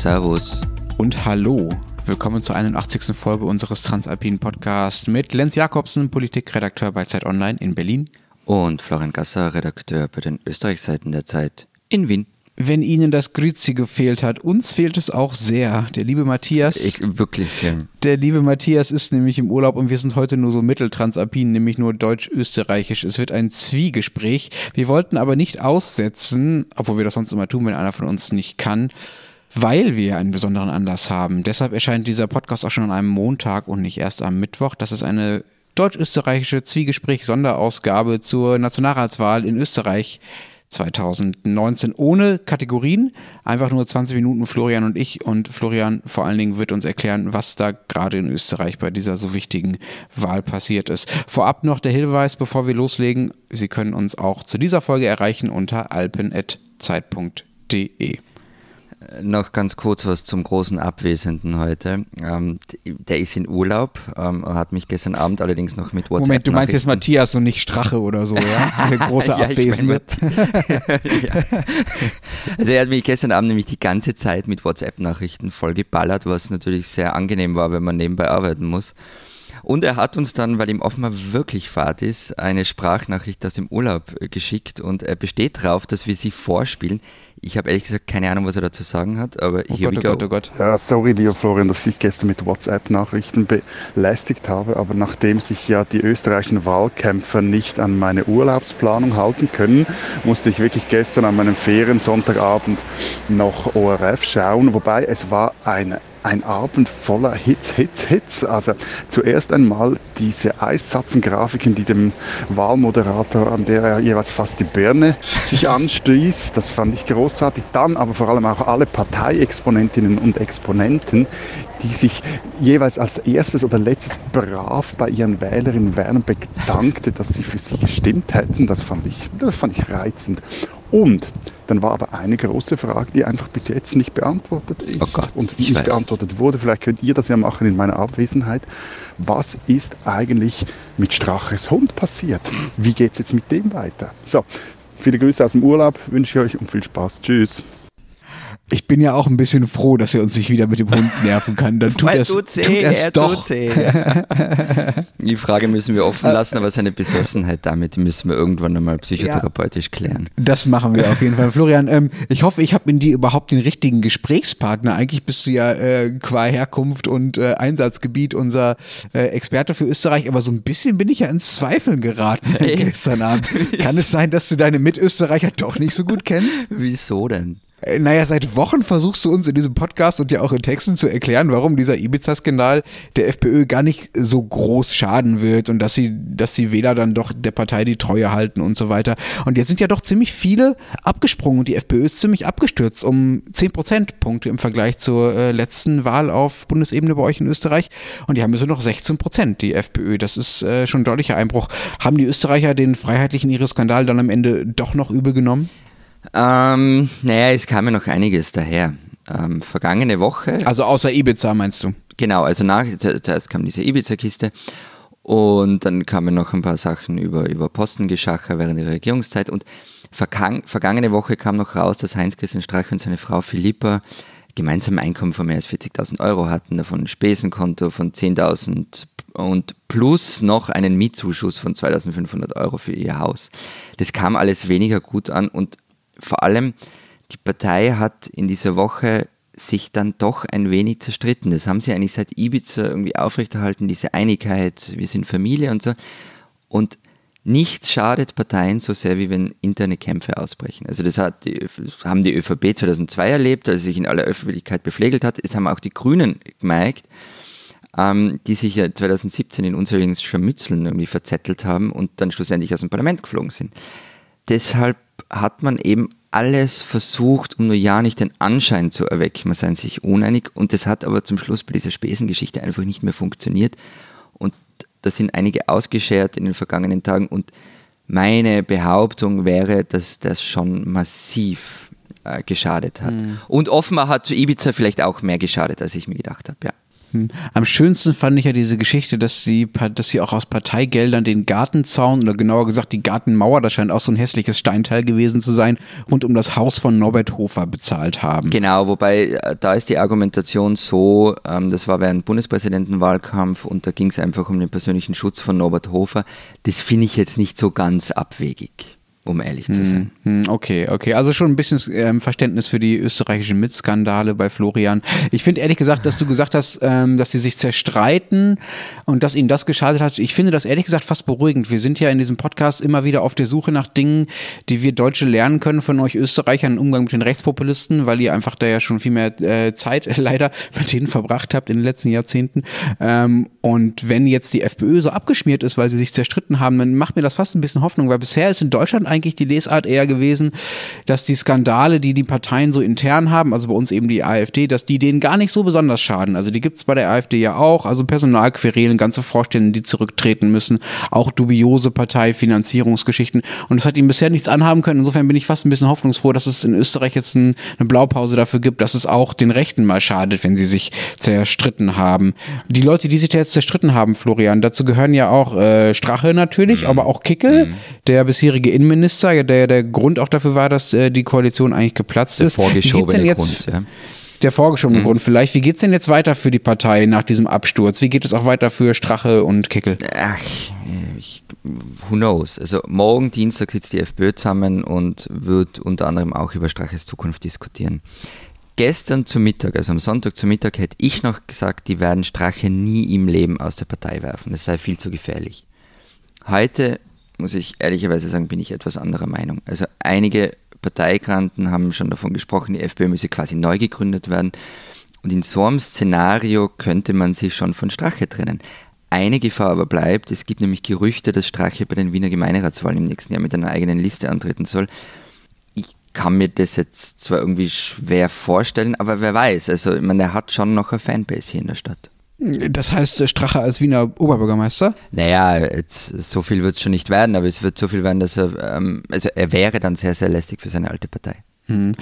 Servus. Und hallo. Willkommen zur 81. Folge unseres Transalpinen Podcasts mit Lenz Jakobsen, Politikredakteur bei Zeit Online in Berlin. Und Florian Gasser, Redakteur bei den Österreichseiten der Zeit in Wien. Wenn Ihnen das Grüzi gefehlt hat, uns fehlt es auch sehr. Der liebe Matthias. Ich, wirklich. Ja. Der liebe Matthias ist nämlich im Urlaub und wir sind heute nur so mitteltransalpin, nämlich nur deutsch-österreichisch. Es wird ein Zwiegespräch. Wir wollten aber nicht aussetzen, obwohl wir das sonst immer tun, wenn einer von uns nicht kann weil wir einen besonderen Anlass haben. Deshalb erscheint dieser Podcast auch schon an einem Montag und nicht erst am Mittwoch. Das ist eine deutsch-österreichische Zwiegespräch-Sonderausgabe zur Nationalratswahl in Österreich 2019 ohne Kategorien, einfach nur 20 Minuten Florian und ich und Florian vor allen Dingen wird uns erklären, was da gerade in Österreich bei dieser so wichtigen Wahl passiert ist. Vorab noch der Hinweis, bevor wir loslegen, Sie können uns auch zu dieser Folge erreichen unter alpen.zeit.de noch ganz kurz was zum großen Abwesenden heute. Ähm, der ist in Urlaub, ähm, hat mich gestern Abend allerdings noch mit WhatsApp. Moment, du meinst jetzt Matthias und nicht Strache oder so, ja? Eine große ja, Abwesende. ja. Also er hat mich gestern Abend nämlich die ganze Zeit mit WhatsApp-Nachrichten vollgeballert, was natürlich sehr angenehm war, wenn man nebenbei arbeiten muss. Und er hat uns dann, weil ihm offenbar wirklich Fahrt ist, eine Sprachnachricht aus dem Urlaub äh, geschickt und er besteht darauf, dass wir sie vorspielen. Ich habe ehrlich gesagt keine Ahnung, was er dazu sagen hat, aber oh here Gott, we oh go. Oh Gott, oh Gott. Ja, sorry, lieber Florian, dass ich dich gestern mit WhatsApp-Nachrichten belästigt habe, aber nachdem sich ja die österreichischen Wahlkämpfer nicht an meine Urlaubsplanung halten können, musste ich wirklich gestern an meinem Ferien-Sonntagabend noch ORF schauen, wobei es war eine ein Abend voller Hits, Hits, Hits. Also zuerst einmal diese Eiszapfengrafiken, die dem Wahlmoderator, an der er jeweils fast die Birne sich anstieß. Das fand ich großartig. Dann aber vor allem auch alle Parteiexponentinnen und Exponenten, die sich jeweils als erstes oder letztes brav bei ihren Wählerinnen und Wählern bedankte, dass sie für sie gestimmt hätten. Das fand ich, das fand ich reizend. Und dann war aber eine große Frage, die einfach bis jetzt nicht beantwortet ist oh Gott, und nicht weiß. beantwortet wurde. Vielleicht könnt ihr das ja machen in meiner Abwesenheit. Was ist eigentlich mit Straches Hund passiert? Wie geht es jetzt mit dem weiter? So, viele Grüße aus dem Urlaub wünsche ich euch und viel Spaß. Tschüss. Ich bin ja auch ein bisschen froh, dass er uns nicht wieder mit dem Hund nerven kann. Dann tut er es doch. Die Frage müssen wir offen lassen, aber seine Besessenheit damit müssen wir irgendwann einmal psychotherapeutisch ja, klären. Das machen wir auf jeden Fall. Florian, ähm, ich hoffe, ich habe in dir überhaupt den richtigen Gesprächspartner. Eigentlich bist du ja äh, qua Herkunft und äh, Einsatzgebiet unser äh, Experte für Österreich, aber so ein bisschen bin ich ja ins Zweifeln geraten hey. gestern Abend. Kann es sein, dass du deine Mitösterreicher doch nicht so gut kennst? Wieso denn? Äh, naja, seit Wochen versuchst du uns in diesem Podcast und ja auch in Texten zu erklären, warum dieser Ibiza-Skandal der FPÖ gar nicht so groß schaden wird und dass sie, dass die Wähler dann doch der Partei die Treue halten und so weiter. Und jetzt sind ja doch ziemlich viele abgesprungen und die FPÖ ist ziemlich abgestürzt um 10 Prozentpunkte im Vergleich zur äh, letzten Wahl auf Bundesebene bei euch in Österreich. Und die haben jetzt nur noch 16 Prozent, die FPÖ. Das ist äh, schon ein deutlicher Einbruch. Haben die Österreicher den freiheitlichen ihres Skandal dann am Ende doch noch übel genommen? Ähm, naja, es kam ja noch einiges daher. Ähm, vergangene Woche. Also außer Ibiza meinst du? Genau, also nach, zuerst kam diese Ibiza-Kiste und dann kamen noch ein paar Sachen über, über Postengeschacher während ihrer Regierungszeit und vergangene Woche kam noch raus, dass Heinz-Christian Strache und seine Frau Philippa gemeinsam ein Einkommen von mehr als 40.000 Euro hatten, davon ein Spesenkonto von 10.000 und plus noch einen Mietzuschuss von 2.500 Euro für ihr Haus. Das kam alles weniger gut an und vor allem die Partei hat in dieser Woche sich dann doch ein wenig zerstritten. Das haben sie eigentlich seit Ibiza irgendwie aufrechterhalten, diese Einigkeit, wir sind Familie und so. Und nichts schadet Parteien so sehr, wie wenn interne Kämpfe ausbrechen. Also das hat die, haben die ÖVP 2002 erlebt, als sie sich in aller Öffentlichkeit beflegelt hat. Es haben auch die Grünen gemerkt, ähm, die sich ja 2017 in unzähligen Scharmützeln irgendwie verzettelt haben und dann schlussendlich aus dem Parlament geflogen sind. Deshalb hat man eben alles versucht, um nur ja nicht den Anschein zu erwecken, man sei sich uneinig und das hat aber zum Schluss bei dieser Spesengeschichte einfach nicht mehr funktioniert und da sind einige ausgeschert in den vergangenen Tagen und meine Behauptung wäre, dass das schon massiv äh, geschadet hat. Mhm. Und offenbar hat Ibiza vielleicht auch mehr geschadet, als ich mir gedacht habe, ja. Hm. Am schönsten fand ich ja diese Geschichte, dass sie, dass sie auch aus Parteigeldern den Gartenzaun oder genauer gesagt die Gartenmauer, das scheint auch so ein hässliches Steinteil gewesen zu sein, rund um das Haus von Norbert Hofer bezahlt haben. Genau, wobei äh, da ist die Argumentation so, ähm, das war während Bundespräsidentenwahlkampf und da ging es einfach um den persönlichen Schutz von Norbert Hofer. Das finde ich jetzt nicht so ganz abwegig um ehrlich zu sein. Hm, okay, okay. Also schon ein bisschen ähm, Verständnis für die österreichischen Mitskandale bei Florian. Ich finde ehrlich gesagt, dass du gesagt hast, ähm, dass sie sich zerstreiten und dass ihnen das geschadet hat. Ich finde das ehrlich gesagt fast beruhigend. Wir sind ja in diesem Podcast immer wieder auf der Suche nach Dingen, die wir Deutsche lernen können von euch Österreichern im Umgang mit den Rechtspopulisten, weil ihr einfach da ja schon viel mehr äh, Zeit leider mit denen verbracht habt in den letzten Jahrzehnten. Ähm, und wenn jetzt die FPÖ so abgeschmiert ist, weil sie sich zerstritten haben, dann macht mir das fast ein bisschen Hoffnung, weil bisher ist in Deutschland eigentlich die Lesart eher gewesen, dass die Skandale, die die Parteien so intern haben, also bei uns eben die AfD, dass die denen gar nicht so besonders schaden. Also die gibt es bei der AfD ja auch, also Personalquerelen, ganze Vorstände, die zurücktreten müssen, auch dubiose Parteifinanzierungsgeschichten. Und das hat ihnen bisher nichts anhaben können. Insofern bin ich fast ein bisschen hoffnungsfroh, dass es in Österreich jetzt ein, eine Blaupause dafür gibt, dass es auch den Rechten mal schadet, wenn sie sich zerstritten haben. Die Leute, die sich jetzt zerstritten haben, Florian, dazu gehören ja auch äh, Strache natürlich, mhm. aber auch Kickel, mhm. der bisherige Innenminister, der der Grund auch dafür war, dass äh, die Koalition eigentlich geplatzt der ist. Vorgeschobene jetzt, Grund, ja. Der vorgeschobene mhm. Grund vielleicht. Wie geht es denn jetzt weiter für die Partei nach diesem Absturz? Wie geht es auch weiter für Strache und Kickel? Ach, ich, who knows? Also morgen Dienstag sitzt die FPÖ zusammen und wird unter anderem auch über Straches Zukunft diskutieren. Gestern zu Mittag, also am Sonntag zu Mittag, hätte ich noch gesagt, die werden Strache nie im Leben aus der Partei werfen. Das sei viel zu gefährlich. Heute muss ich ehrlicherweise sagen, bin ich etwas anderer Meinung. Also einige Parteikranten haben schon davon gesprochen, die FPÖ müsse quasi neu gegründet werden. Und in so einem Szenario könnte man sich schon von Strache trennen. Eine Gefahr aber bleibt, es gibt nämlich Gerüchte, dass Strache bei den Wiener Gemeinderatswahlen im nächsten Jahr mit einer eigenen Liste antreten soll. Ich kann mir das jetzt zwar irgendwie schwer vorstellen, aber wer weiß. Also, ich meine, er hat schon noch eine Fanbase hier in der Stadt. Das heißt, Strache als Wiener Oberbürgermeister? Naja, jetzt, so viel wird es schon nicht werden, aber es wird so viel werden, dass er, ähm, also er wäre dann sehr, sehr lästig für seine alte Partei. Hm.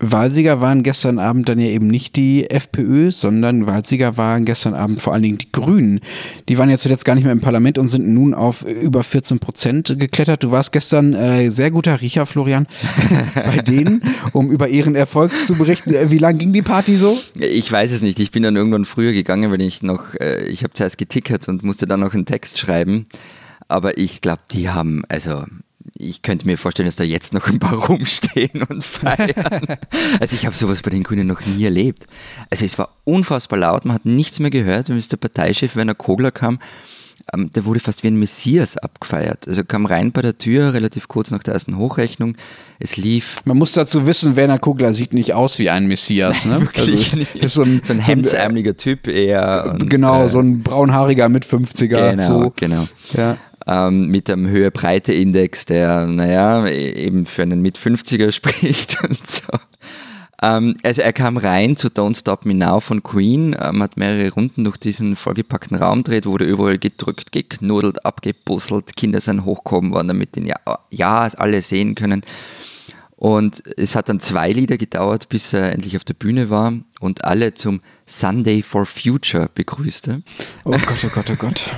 Wahlsieger waren gestern Abend dann ja eben nicht die FPÖ, sondern Wahlsieger waren gestern Abend vor allen Dingen die Grünen. Die waren ja zuletzt gar nicht mehr im Parlament und sind nun auf über 14 Prozent geklettert. Du warst gestern äh, sehr guter Riecher, Florian, bei denen, um über ihren Erfolg zu berichten. Äh, wie lang ging die Party so? Ich weiß es nicht. Ich bin dann irgendwann früher gegangen, weil ich noch, äh, ich habe zuerst getickert und musste dann noch einen Text schreiben. Aber ich glaube, die haben, also ich könnte mir vorstellen, dass da jetzt noch ein paar rumstehen und feiern. also ich habe sowas bei den Grünen noch nie erlebt. Also es war unfassbar laut, man hat nichts mehr gehört. Und als der Parteichef Werner Kogler kam, ähm, der wurde fast wie ein Messias abgefeiert. Also kam rein bei der Tür, relativ kurz nach der ersten Hochrechnung. Es lief. Man muss dazu wissen, Werner Kogler sieht nicht aus wie ein Messias. Ne? Wirklich also, Ist so ein, so ein hemdsärmeliger Typ eher. Und, genau, äh, so ein braunhaariger mit 50er. Genau, so. genau. Ja ähm, mit einem Höhe-Breite-Index, der, naja, eben für einen mit 50er spricht und so. Ähm, also er kam rein zu Don't Stop Me Now von Queen, ähm, hat mehrere Runden durch diesen vollgepackten Raum dreht, wurde überall gedrückt, geknuddelt, abgebusselt, Kinder sind hochgekommen worden, damit den ja, ja alle sehen können. Und es hat dann zwei Lieder gedauert, bis er endlich auf der Bühne war und alle zum Sunday for Future begrüßte. Oh Gott, oh Gott, oh Gott.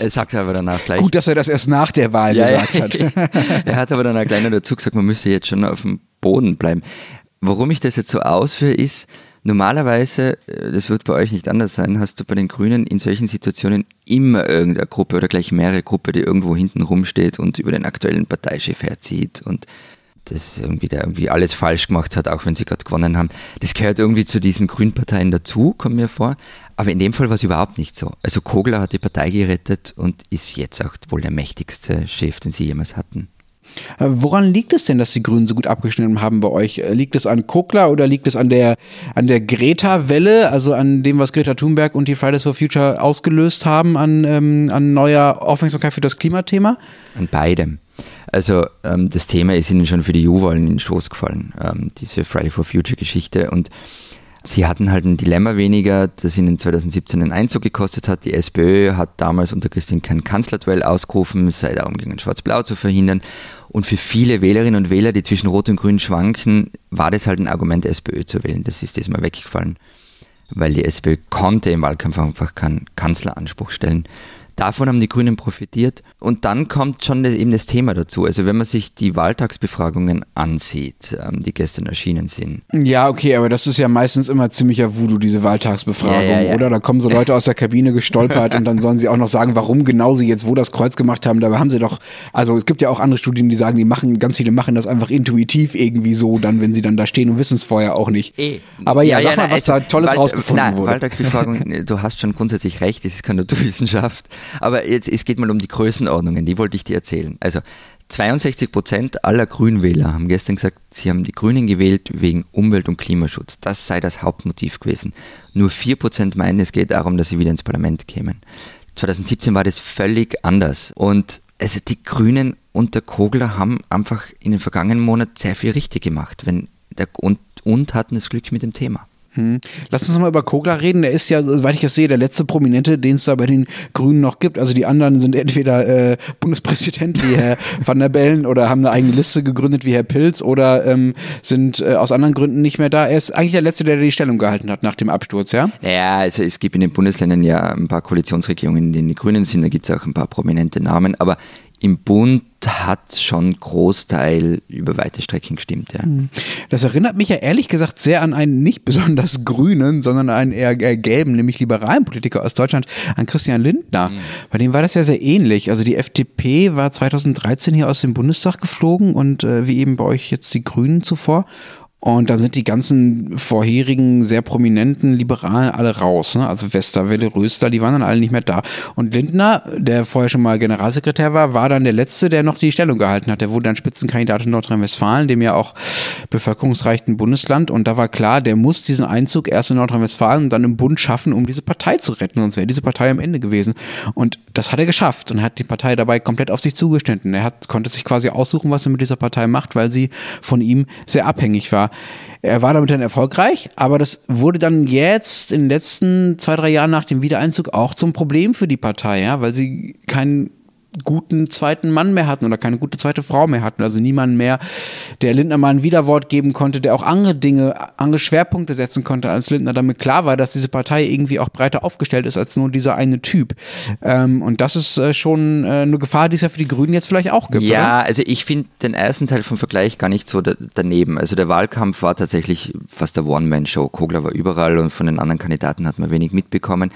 Er sagt aber danach gleich. Gut, dass er das erst nach der Wahl ja, gesagt hat. er hat aber dann auch gleich noch dazu gesagt, man müsse jetzt schon auf dem Boden bleiben. Warum ich das jetzt so ausführe, ist, normalerweise, äh, das wird bei euch nicht anders sein, hast du bei den Grünen in solchen Situationen immer irgendeine Gruppe oder gleich mehrere Gruppe, die irgendwo hinten rumsteht und über den aktuellen Parteichef herzieht und das irgendwie, der irgendwie alles falsch gemacht hat, auch wenn sie gerade gewonnen haben. Das gehört irgendwie zu diesen Grünparteien dazu, kommt mir vor. Aber in dem Fall war es überhaupt nicht so. Also Kogler hat die Partei gerettet und ist jetzt auch wohl der mächtigste Chef, den sie jemals hatten. Äh, woran liegt es denn, dass die Grünen so gut abgeschnitten haben bei euch? Äh, liegt es an Kogler oder liegt es an der, an der Greta-Welle, also an dem, was Greta Thunberg und die Fridays for Future ausgelöst haben, an, ähm, an neuer Aufmerksamkeit für das Klimathema? An beidem. Also ähm, das Thema ist ihnen schon für die EU-Wahlen in den Stoß gefallen, ähm, diese Friday for Future-Geschichte. Und Sie hatten halt ein Dilemma weniger, das ihnen 2017 einen Einzug gekostet hat. Die SPÖ hat damals unter Christine kein Kanzlerduell ausgerufen, es sei darum ging, Schwarz-Blau zu verhindern. Und für viele Wählerinnen und Wähler, die zwischen Rot und Grün schwanken, war das halt ein Argument, SPÖ zu wählen. Das ist diesmal weggefallen. weil die SPÖ konnte im Wahlkampf einfach keinen Kanzleranspruch stellen. Davon haben die Grünen profitiert. Und dann kommt schon eben das Thema dazu. Also wenn man sich die Wahltagsbefragungen ansieht, ähm, die gestern erschienen sind. Ja, okay, aber das ist ja meistens immer ziemlicher Voodoo, diese Wahltagsbefragung, ja, ja, ja. oder? Da kommen so Leute aus der Kabine gestolpert und dann sollen sie auch noch sagen, warum genau sie jetzt wo das Kreuz gemacht haben. Dabei haben sie doch, also es gibt ja auch andere Studien, die sagen, die machen, ganz viele machen das einfach intuitiv irgendwie so, dann, wenn sie dann da stehen und wissen es vorher auch nicht. E. Aber ja, sag mal, was also, da Tolles Wahl, rausgefunden na, wurde. Wahltagsbefragung, du hast schon grundsätzlich recht, das ist keine Naturwissenschaft. Aber jetzt, es geht mal um die Größenordnungen, die wollte ich dir erzählen. Also 62 Prozent aller Grünwähler haben gestern gesagt, sie haben die Grünen gewählt wegen Umwelt- und Klimaschutz. Das sei das Hauptmotiv gewesen. Nur 4 Prozent meinen, es geht darum, dass sie wieder ins Parlament kämen. 2017 war das völlig anders. Und also die Grünen und der Kogler haben einfach in den vergangenen Monaten sehr viel richtig gemacht wenn der, und, und hatten das Glück mit dem Thema. Hm. Lass uns mal über Kogler reden. Der ist ja, soweit ich das sehe, der letzte Prominente, den es da bei den Grünen noch gibt. Also die anderen sind entweder äh, Bundespräsident wie Herr Van der Bellen oder haben eine eigene Liste gegründet wie Herr Pilz oder ähm, sind äh, aus anderen Gründen nicht mehr da. Er ist eigentlich der Letzte, der die Stellung gehalten hat nach dem Absturz, ja? Ja, also es gibt in den Bundesländern ja ein paar Koalitionsregierungen, in denen die Grünen sind. Da gibt es auch ein paar prominente Namen. Aber im Bund hat schon Großteil über weite Strecken gestimmt. Ja. Hm. Das erinnert mich ja ehrlich gesagt sehr an einen nicht besonders grünen, sondern einen eher gelben, nämlich liberalen Politiker aus Deutschland, an Christian Lindner. Mhm. Bei dem war das ja sehr ähnlich. Also die FDP war 2013 hier aus dem Bundestag geflogen und äh, wie eben bei euch jetzt die Grünen zuvor. Und da sind die ganzen vorherigen sehr prominenten Liberalen alle raus. Ne? Also Westerwelle, Röster, die waren dann alle nicht mehr da. Und Lindner, der vorher schon mal Generalsekretär war, war dann der Letzte, der noch die Stellung gehalten hat. Der wurde dann Spitzenkandidat in Nordrhein-Westfalen, dem ja auch bevölkerungsreichen Bundesland. Und da war klar, der muss diesen Einzug erst in Nordrhein-Westfalen und dann im Bund schaffen, um diese Partei zu retten. Sonst wäre diese Partei am Ende gewesen. Und das hat er geschafft und hat die Partei dabei komplett auf sich zugestanden. Er hat, konnte sich quasi aussuchen, was er mit dieser Partei macht, weil sie von ihm sehr abhängig war. Er war damit dann erfolgreich, aber das wurde dann jetzt in den letzten zwei, drei Jahren nach dem Wiedereinzug auch zum Problem für die Partei, ja, weil sie keinen guten zweiten Mann mehr hatten oder keine gute zweite Frau mehr hatten. Also niemanden mehr, der Lindner mal ein Widerwort geben konnte, der auch andere Dinge, andere Schwerpunkte setzen konnte, als Lindner damit klar war, dass diese Partei irgendwie auch breiter aufgestellt ist als nur dieser eine Typ. Ähm, und das ist äh, schon äh, eine Gefahr, die es ja für die Grünen jetzt vielleicht auch gibt. Ja, oder? also ich finde den ersten Teil vom Vergleich gar nicht so da daneben. Also der Wahlkampf war tatsächlich fast der One-Man-Show. Kogler war überall und von den anderen Kandidaten hat man wenig mitbekommen.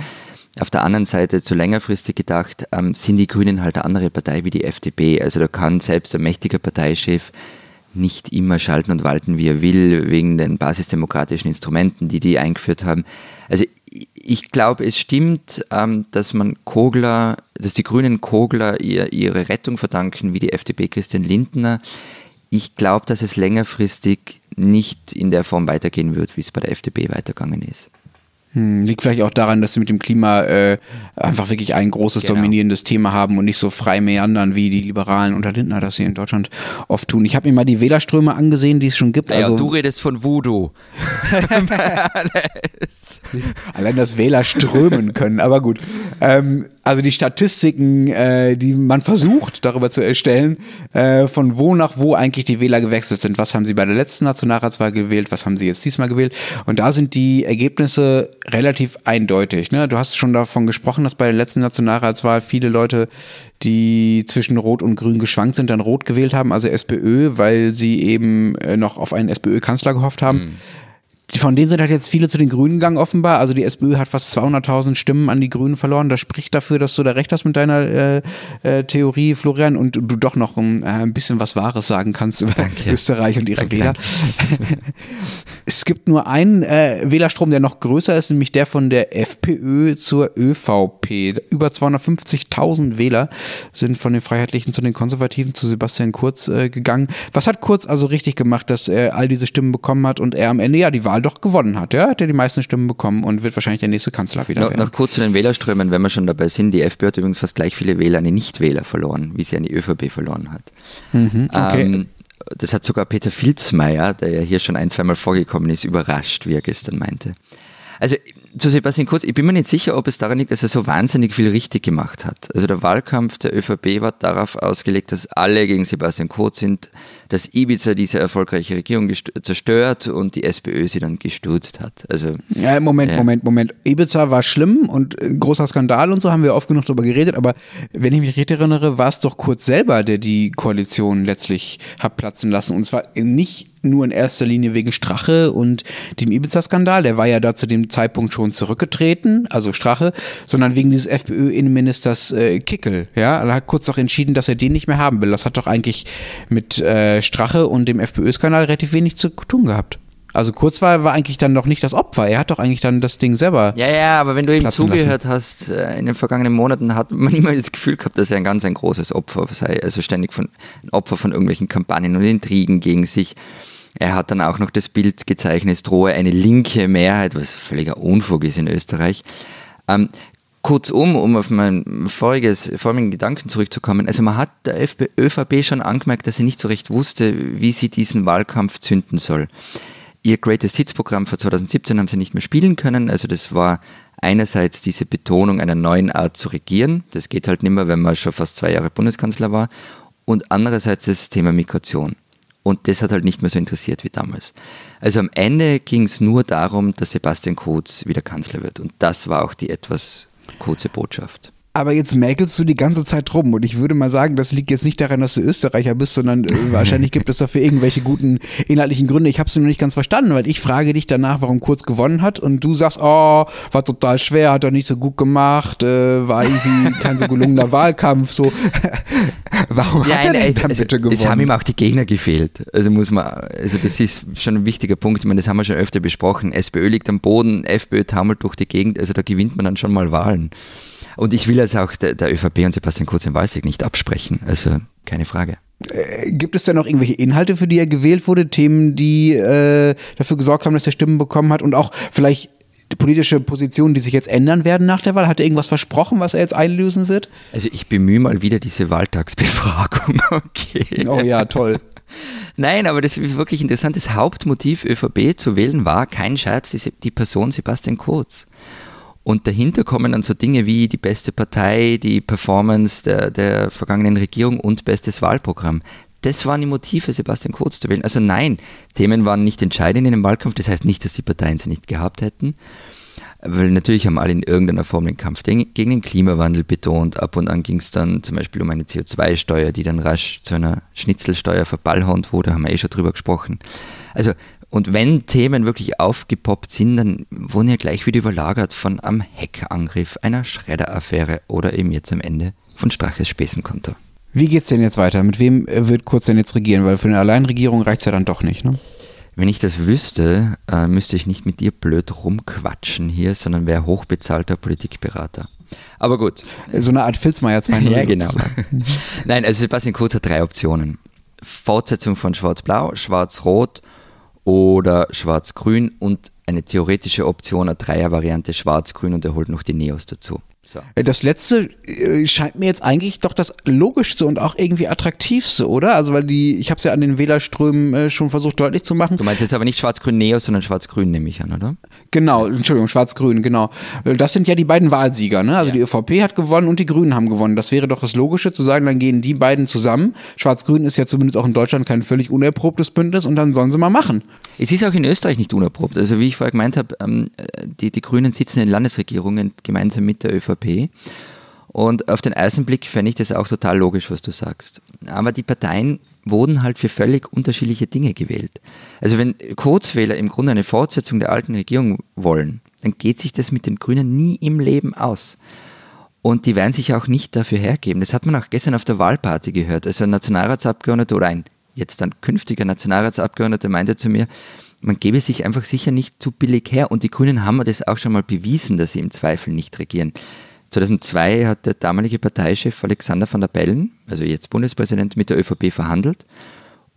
Auf der anderen Seite, zu längerfristig gedacht, ähm, sind die Grünen halt eine andere Partei wie die FDP. Also da kann selbst ein mächtiger Parteichef nicht immer schalten und walten, wie er will, wegen den basisdemokratischen Instrumenten, die die eingeführt haben. Also ich glaube, es stimmt, ähm, dass man Kogler, dass die Grünen Kogler ihr, ihre Rettung verdanken, wie die FDP Christian Lindner. Ich glaube, dass es längerfristig nicht in der Form weitergehen wird, wie es bei der FDP weitergegangen ist. Hm, liegt vielleicht auch daran, dass sie mit dem Klima äh, einfach wirklich ein großes genau. dominierendes Thema haben und nicht so frei meandern, wie die Liberalen unter Lindner das hier in Deutschland oft tun. Ich habe mir mal die Wählerströme angesehen, die es schon gibt. Naja, also, du redest von Voodoo. Allein das Wähler strömen können, aber gut. Ähm, also die Statistiken, äh, die man versucht darüber zu erstellen, äh, von wo nach wo eigentlich die Wähler gewechselt sind. Was haben sie bei der letzten Nationalratswahl gewählt, was haben sie jetzt diesmal gewählt? Und da sind die Ergebnisse relativ eindeutig. Ne? Du hast schon davon gesprochen, dass bei der letzten Nationalratswahl viele Leute, die zwischen Rot und Grün geschwankt sind, dann Rot gewählt haben, also SPÖ, weil sie eben äh, noch auf einen SPÖ-Kanzler gehofft haben. Mhm von denen sind halt jetzt viele zu den Grünen gegangen, offenbar. Also die SPÖ hat fast 200.000 Stimmen an die Grünen verloren. Das spricht dafür, dass du da recht hast mit deiner äh, äh, Theorie, Florian, und du doch noch ein, äh, ein bisschen was Wahres sagen kannst über danke. Österreich und ihre danke, Wähler. Danke. es gibt nur einen äh, Wählerstrom, der noch größer ist, nämlich der von der FPÖ zur ÖVP. Über 250.000 Wähler sind von den Freiheitlichen zu den Konservativen zu Sebastian Kurz äh, gegangen. Was hat Kurz also richtig gemacht, dass er all diese Stimmen bekommen hat und er am Ende ja die Wahl Wahl doch gewonnen hat. Ja, hat er die meisten Stimmen bekommen und wird wahrscheinlich der nächste Kanzler wieder no. Noch kurz zu den Wählerströmen, wenn wir schon dabei sind. Die FPÖ hat übrigens fast gleich viele Wähler an die Nichtwähler verloren, wie sie an die ÖVP verloren hat. Mhm, okay. Ähm, das hat sogar Peter Filzmeier, der ja hier schon ein, zweimal vorgekommen ist, überrascht, wie er gestern meinte. Also zu Sebastian Kurz, ich bin mir nicht sicher, ob es daran liegt, dass er so wahnsinnig viel richtig gemacht hat. Also der Wahlkampf der ÖVP war darauf ausgelegt, dass alle gegen Sebastian Kurz sind, dass Ibiza diese erfolgreiche Regierung zerstört und die SPÖ sie dann gestürzt hat. Also, ja, Moment, ja. Moment, Moment. Ibiza war schlimm und ein großer Skandal und so haben wir oft genug darüber geredet, aber wenn ich mich richtig erinnere, war es doch Kurz selber, der die Koalition letztlich hat platzen lassen. Und zwar nicht nur in erster Linie wegen Strache und dem Ibiza-Skandal, der war ja da zu dem Zeitpunkt schon zurückgetreten, also Strache, sondern wegen dieses FPÖ-Innenministers äh, Kickel. Ja, er hat kurz auch entschieden, dass er den nicht mehr haben will. Das hat doch eigentlich mit äh, Strache und dem FPÖ-Skandal relativ wenig zu tun gehabt. Also Kurzwahl war eigentlich dann noch nicht das Opfer. Er hat doch eigentlich dann das Ding selber. Ja, ja, aber wenn du ihm zugehört lassen. hast, äh, in den vergangenen Monaten hat man immer das Gefühl gehabt, dass er ein ganz ein großes Opfer sei. Also ständig von ein Opfer von irgendwelchen Kampagnen und Intrigen gegen sich. Er hat dann auch noch das Bild gezeichnet, es drohe eine linke Mehrheit, was völliger Unfug ist in Österreich. Ähm, kurzum, um auf meinen voriges, vorigen Gedanken zurückzukommen, also man hat der ÖVP schon angemerkt, dass sie nicht so recht wusste, wie sie diesen Wahlkampf zünden soll. Ihr Greatest Hits Programm für 2017 haben sie nicht mehr spielen können, also das war einerseits diese Betonung einer neuen Art zu regieren, das geht halt nicht mehr, wenn man schon fast zwei Jahre Bundeskanzler war, und andererseits das Thema Migration. Und das hat halt nicht mehr so interessiert wie damals. Also am Ende ging es nur darum, dass Sebastian Kurz wieder Kanzler wird. Und das war auch die etwas kurze Botschaft aber jetzt mäkelst du die ganze Zeit rum und ich würde mal sagen, das liegt jetzt nicht daran, dass du Österreicher bist, sondern äh, wahrscheinlich gibt es dafür irgendwelche guten inhaltlichen Gründe. Ich habe es nur nicht ganz verstanden, weil ich frage dich danach, warum Kurz gewonnen hat und du sagst, oh, war total schwer, hat er nicht so gut gemacht, äh, war irgendwie kein so gelungener Wahlkampf, so. warum ja, hat er denn dann bitte gewonnen? Es haben ihm auch die Gegner gefehlt. Also muss man, also das ist schon ein wichtiger Punkt. Ich meine, das haben wir schon öfter besprochen. SPÖ liegt am Boden, FPÖ taumelt durch die Gegend, also da gewinnt man dann schon mal Wahlen. Und ich will es auch der, der ÖVP und Sebastian Kurz im Walsig nicht absprechen. Also keine Frage. Äh, gibt es denn noch irgendwelche Inhalte, für die er gewählt wurde? Themen, die äh, dafür gesorgt haben, dass er Stimmen bekommen hat? Und auch vielleicht politische Positionen, die sich jetzt ändern werden nach der Wahl? Hat er irgendwas versprochen, was er jetzt einlösen wird? Also ich bemühe mal wieder diese Wahltagsbefragung. Okay. Oh ja, toll. Nein, aber das ist wirklich interessant. Das Hauptmotiv ÖVP zu wählen war kein Scherz, die Person Sebastian Kurz. Und dahinter kommen dann so Dinge wie die beste Partei, die Performance der, der vergangenen Regierung und bestes Wahlprogramm. Das waren die Motive, Sebastian Kurz zu wählen. Also nein, Themen waren nicht entscheidend in dem Wahlkampf. Das heißt nicht, dass die Parteien sie nicht gehabt hätten. Weil natürlich haben alle in irgendeiner Form den Kampf gegen den Klimawandel betont. Ab und an ging es dann zum Beispiel um eine CO2-Steuer, die dann rasch zu einer Schnitzelsteuer verballhornt wurde, haben wir eh schon drüber gesprochen. Also und wenn Themen wirklich aufgepoppt sind, dann wurden ja gleich wieder überlagert von einem Hackangriff, einer Schredderaffäre oder eben jetzt am Ende von Straches Späßenkonto. Wie geht's denn jetzt weiter? Mit wem wird Kurz denn jetzt regieren? Weil für eine Alleinregierung reicht es ja dann doch nicht, ne? Wenn ich das wüsste, äh, müsste ich nicht mit dir blöd rumquatschen hier, sondern wäre hochbezahlter Politikberater. Aber gut. So eine Art Filzmeier 2.0. ja, genau. Nein, also Sebastian Kurz hat drei Optionen. Fortsetzung von Schwarz-Blau, Schwarz-Rot oder Schwarz-Grün und eine theoretische Option, eine Dreier-Variante Schwarz-Grün und er holt noch die Neos dazu. So. Äh, das letzte äh, scheint mir jetzt eigentlich doch das logischste und auch irgendwie attraktivste, oder? Also weil die, ich habe es ja an den Wählerströmen äh, schon versucht deutlich zu machen. Du meinst jetzt aber nicht Schwarz-Grün Neo, sondern Schwarz-Grün nehme ich an, oder? Genau, Entschuldigung, Schwarz-Grün, genau. Das sind ja die beiden Wahlsieger, ne? Also ja. die ÖVP hat gewonnen und die Grünen haben gewonnen. Das wäre doch das Logische zu sagen, dann gehen die beiden zusammen. Schwarz-Grün ist ja zumindest auch in Deutschland kein völlig unerprobtes Bündnis und dann sollen sie mal machen. Es ist auch in Österreich nicht unerprobt. Also wie ich vorher gemeint habe, ähm, die, die Grünen sitzen in Landesregierungen gemeinsam mit der ÖVP. Und auf den ersten Blick fände ich das auch total logisch, was du sagst. Aber die Parteien wurden halt für völlig unterschiedliche Dinge gewählt. Also wenn Kurzwähler im Grunde eine Fortsetzung der alten Regierung wollen, dann geht sich das mit den Grünen nie im Leben aus. Und die werden sich auch nicht dafür hergeben. Das hat man auch gestern auf der Wahlparty gehört. Also ein Nationalratsabgeordneter oder ein jetzt ein künftiger Nationalratsabgeordneter meinte zu mir, man gebe sich einfach sicher nicht zu billig her. Und die Grünen haben das auch schon mal bewiesen, dass sie im Zweifel nicht regieren. 2002 hat der damalige Parteichef Alexander van der Bellen, also jetzt Bundespräsident, mit der ÖVP verhandelt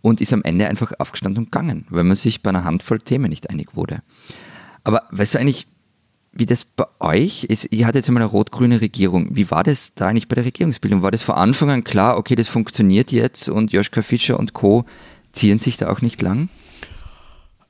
und ist am Ende einfach aufgestanden und gegangen, weil man sich bei einer Handvoll Themen nicht einig wurde. Aber weißt du eigentlich, wie das bei euch ist? Ihr hattet jetzt einmal eine rot-grüne Regierung. Wie war das da eigentlich bei der Regierungsbildung? War das von Anfang an klar, okay, das funktioniert jetzt und Joschka Fischer und Co. ziehen sich da auch nicht lang?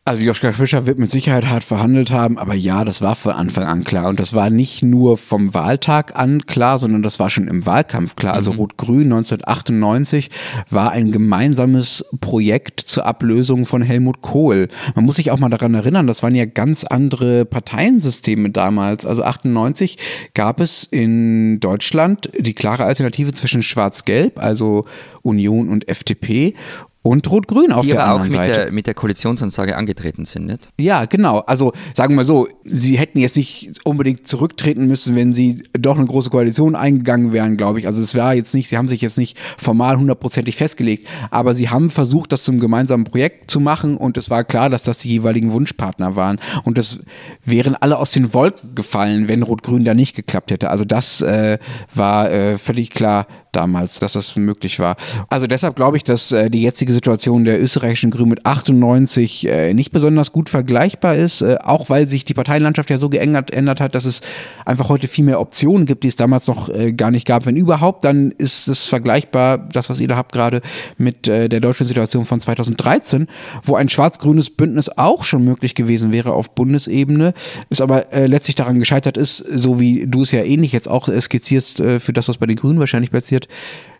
Also Joschka Fischer wird mit Sicherheit hart verhandelt haben, aber ja, das war von Anfang an klar. Und das war nicht nur vom Wahltag an klar, sondern das war schon im Wahlkampf klar. Also mhm. Rot-Grün 1998 war ein gemeinsames Projekt zur Ablösung von Helmut Kohl. Man muss sich auch mal daran erinnern, das waren ja ganz andere Parteiensysteme damals. Also 98 gab es in Deutschland die klare Alternative zwischen Schwarz-Gelb, also Union und FDP und Rot-Grün auf die der aber anderen auch mit Seite. der, mit der Koalitionsansage angetreten sind, nicht? Ja, genau. Also sagen wir mal so, sie hätten jetzt nicht unbedingt zurücktreten müssen, wenn sie doch eine große Koalition eingegangen wären, glaube ich. Also es war jetzt nicht, sie haben sich jetzt nicht formal hundertprozentig festgelegt, aber sie haben versucht, das zum gemeinsamen Projekt zu machen und es war klar, dass das die jeweiligen Wunschpartner waren. Und das wären alle aus den Wolken gefallen, wenn Rot-Grün da nicht geklappt hätte. Also das äh, war äh, völlig klar, damals, dass das möglich war. Also deshalb glaube ich, dass äh, die jetzige Situation der österreichischen Grünen mit 98 äh, nicht besonders gut vergleichbar ist, äh, auch weil sich die Parteienlandschaft ja so geändert ändert hat, dass es einfach heute viel mehr Optionen gibt, die es damals noch äh, gar nicht gab. Wenn überhaupt, dann ist es vergleichbar, das, was ihr da habt gerade, mit äh, der deutschen Situation von 2013, wo ein schwarz-grünes Bündnis auch schon möglich gewesen wäre auf Bundesebene, es aber äh, letztlich daran gescheitert ist, so wie du es ja ähnlich jetzt auch skizzierst, äh, für das, was bei den Grünen wahrscheinlich passiert,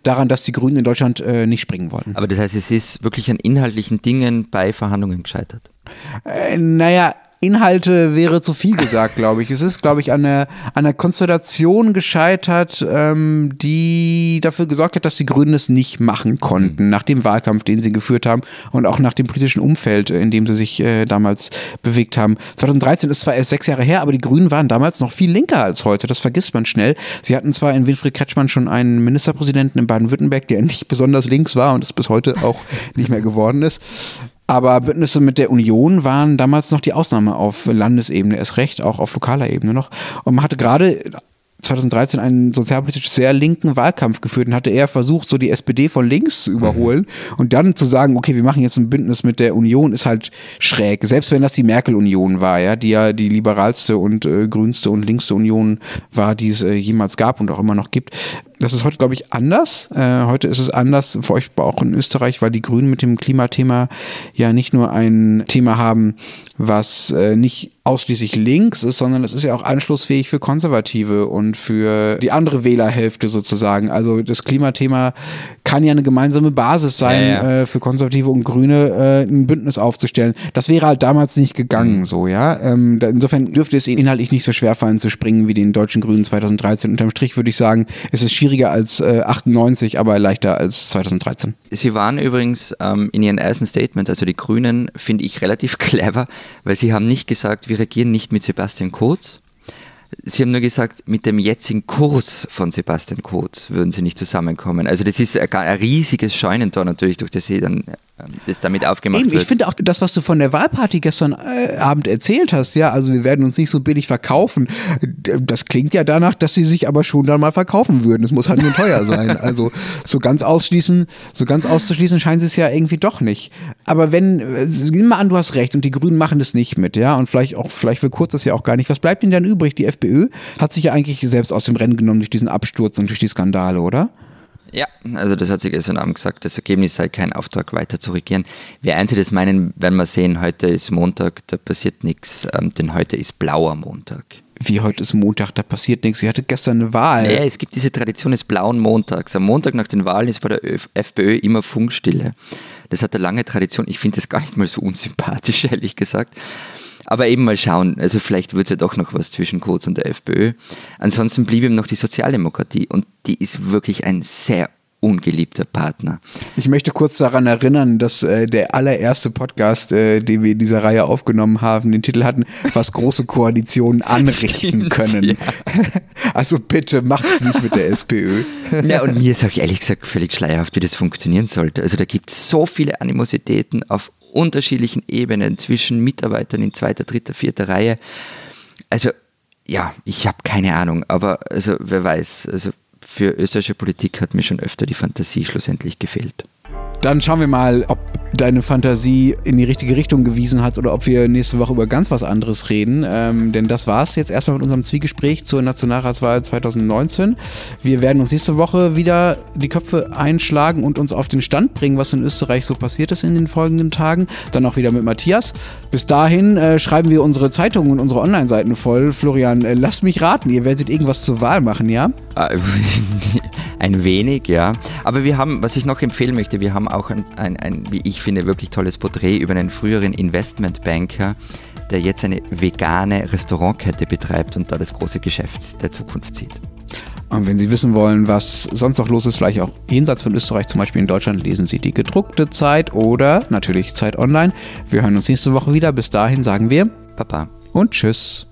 daran, dass die Grünen in Deutschland äh, nicht springen wollten. Aber das heißt, es ist wirklich an inhaltlichen Dingen bei Verhandlungen gescheitert. Äh, naja, Inhalte wäre zu viel gesagt, glaube ich. Es ist, glaube ich, an der, an der Konstellation gescheitert, ähm, die dafür gesorgt hat, dass die Grünen es nicht machen konnten, nach dem Wahlkampf, den sie geführt haben und auch nach dem politischen Umfeld, in dem sie sich äh, damals bewegt haben. 2013 ist zwar erst sechs Jahre her, aber die Grünen waren damals noch viel linker als heute. Das vergisst man schnell. Sie hatten zwar in Winfried Kretschmann schon einen Ministerpräsidenten in Baden-Württemberg, der nicht besonders links war und es bis heute auch nicht mehr geworden ist. Aber Bündnisse mit der Union waren damals noch die Ausnahme auf Landesebene, erst recht, auch auf lokaler Ebene noch. Und man hatte gerade 2013 einen sozialpolitisch sehr linken Wahlkampf geführt und hatte eher versucht, so die SPD von links zu überholen und dann zu sagen, okay, wir machen jetzt ein Bündnis mit der Union, ist halt schräg. Selbst wenn das die Merkel-Union war, ja, die ja die liberalste und äh, grünste und linkste Union war, die es äh, jemals gab und auch immer noch gibt. Das ist heute, glaube ich, anders. Äh, heute ist es anders, für euch auch in Österreich, weil die Grünen mit dem Klimathema ja nicht nur ein Thema haben, was äh, nicht ausschließlich links ist, sondern es ist ja auch anschlussfähig für Konservative und für die andere Wählerhälfte sozusagen. Also das Klimathema kann ja eine gemeinsame Basis sein, Ja, ja. Äh, für Konservative und Grüne äh, ein Bündnis aufzustellen. Das wäre halt damals nicht gegangen, Mhm. so, ja. Ähm, da, insofern dürfte es ihnen inhaltlich nicht so schwer fallen zu springen wie den deutschen Grünen 2013. Unterm Strich würde ich sagen, es ist schwieriger als äh, 98, aber leichter als 2013. Sie waren übrigens ähm, in Ihren ersten Statement, also die Grünen, finde ich relativ clever, weil Sie haben nicht gesagt, wir regieren nicht mit Sebastian Kurz. Sie haben nur gesagt, mit dem jetzigen Kurs von Sebastian Kurz würden Sie nicht zusammenkommen. Also das ist ein, ein riesiges Scheunentor natürlich, durch das Sie dann ähm, das damit aufgemacht Eben, wird. ich finde auch das, was du von der Wahlparty gestern äh, Abend erzählt hast, ja, also wir werden uns nicht so billig verkaufen. D- Das klingt ja danach, dass sie sich aber schon dann mal verkaufen würden. Es muss halt nur teuer sein. Also so ganz ausschließen, so ganz auszuschließen scheinen sie es ja irgendwie doch nicht. Aber wenn, äh, nimm mal an, du hast recht und die Grünen machen das nicht mit, ja, und vielleicht auch, vielleicht für kurz das ja auch gar nicht. Was bleibt ihnen dann übrig? Die FPÖ hat sich ja eigentlich selbst aus dem Rennen genommen durch diesen Absturz und durch die Skandale, oder? Ja, also das hat sie gestern Abend gesagt, das Ergebnis sei kein Auftrag weiter zu regieren. Einzelne das meinen, werden wir sehen, heute ist Montag, da passiert nichts, ähm, denn heute ist blauer Montag. Wie heute ist Montag, da passiert nichts. Sie hatte gestern eine Wahl. Naja, es gibt diese Tradition des blauen Montags. Am Montag nach den Wahlen ist bei der FPÖ immer Funkstille. Das hat eine lange Tradition. Ich finde das gar nicht mal so unsympathisch, ehrlich gesagt. Aber eben mal schauen. Also vielleicht wird es ja doch noch was zwischen Kurz und der FPÖ. Ansonsten blieb ihm noch die Sozialdemokratie. Und die ist wirklich ein sehr ungeliebter Partner. Ich möchte kurz daran erinnern, dass äh, der allererste Podcast, äh, den wir in dieser Reihe aufgenommen haben, den Titel hatten, was große Koalitionen anrichten Stimmt, können. ja. Also bitte macht's nicht mit der SPÖ. Ja, und mir ist auch ehrlich gesagt völlig schleierhaft, wie das funktionieren sollte. Also da gibt es so viele Animositäten auf unterschiedlichen Ebenen zwischen Mitarbeitern in zweiter, dritter, vierter Reihe. Also ja, ich habe keine Ahnung, aber also wer weiß, also für österreichische Politik hat mir schon öfter die Fantasie schlussendlich gefehlt. Dann schauen wir mal, ob deine Fantasie in die richtige Richtung gewiesen hat oder ob wir nächste Woche über ganz was anderes reden. Ähm, denn das war es jetzt erstmal mit unserem Zwiegespräch zur Nationalratswahl 2019. Wir werden uns nächste Woche wieder die Köpfe einschlagen und uns auf den Stand bringen, was in Österreich so passiert ist in den folgenden Tagen. Dann auch wieder mit Matthias. Bis dahin äh, schreiben wir unsere Zeitungen und unsere Online-Seiten voll. Florian, äh, lasst mich raten, ihr werdet irgendwas zur Wahl machen, ja? Ah, ein wenig, ja. Aber wir haben, was ich noch empfehlen möchte, wir haben auch ein, ein, ein wie ich finde, wirklich tolles Porträt über einen früheren Investmentbanker, der jetzt eine vegane Restaurantkette betreibt und da das große Geschäft der Zukunft sieht. Und wenn Sie wissen wollen, was sonst noch los ist, vielleicht auch jenseits von Österreich, zum Beispiel in Deutschland, lesen Sie die gedruckte Zeit oder natürlich Zeit online. Wir hören uns nächste Woche wieder. Bis dahin sagen wir Papa und Tschüss.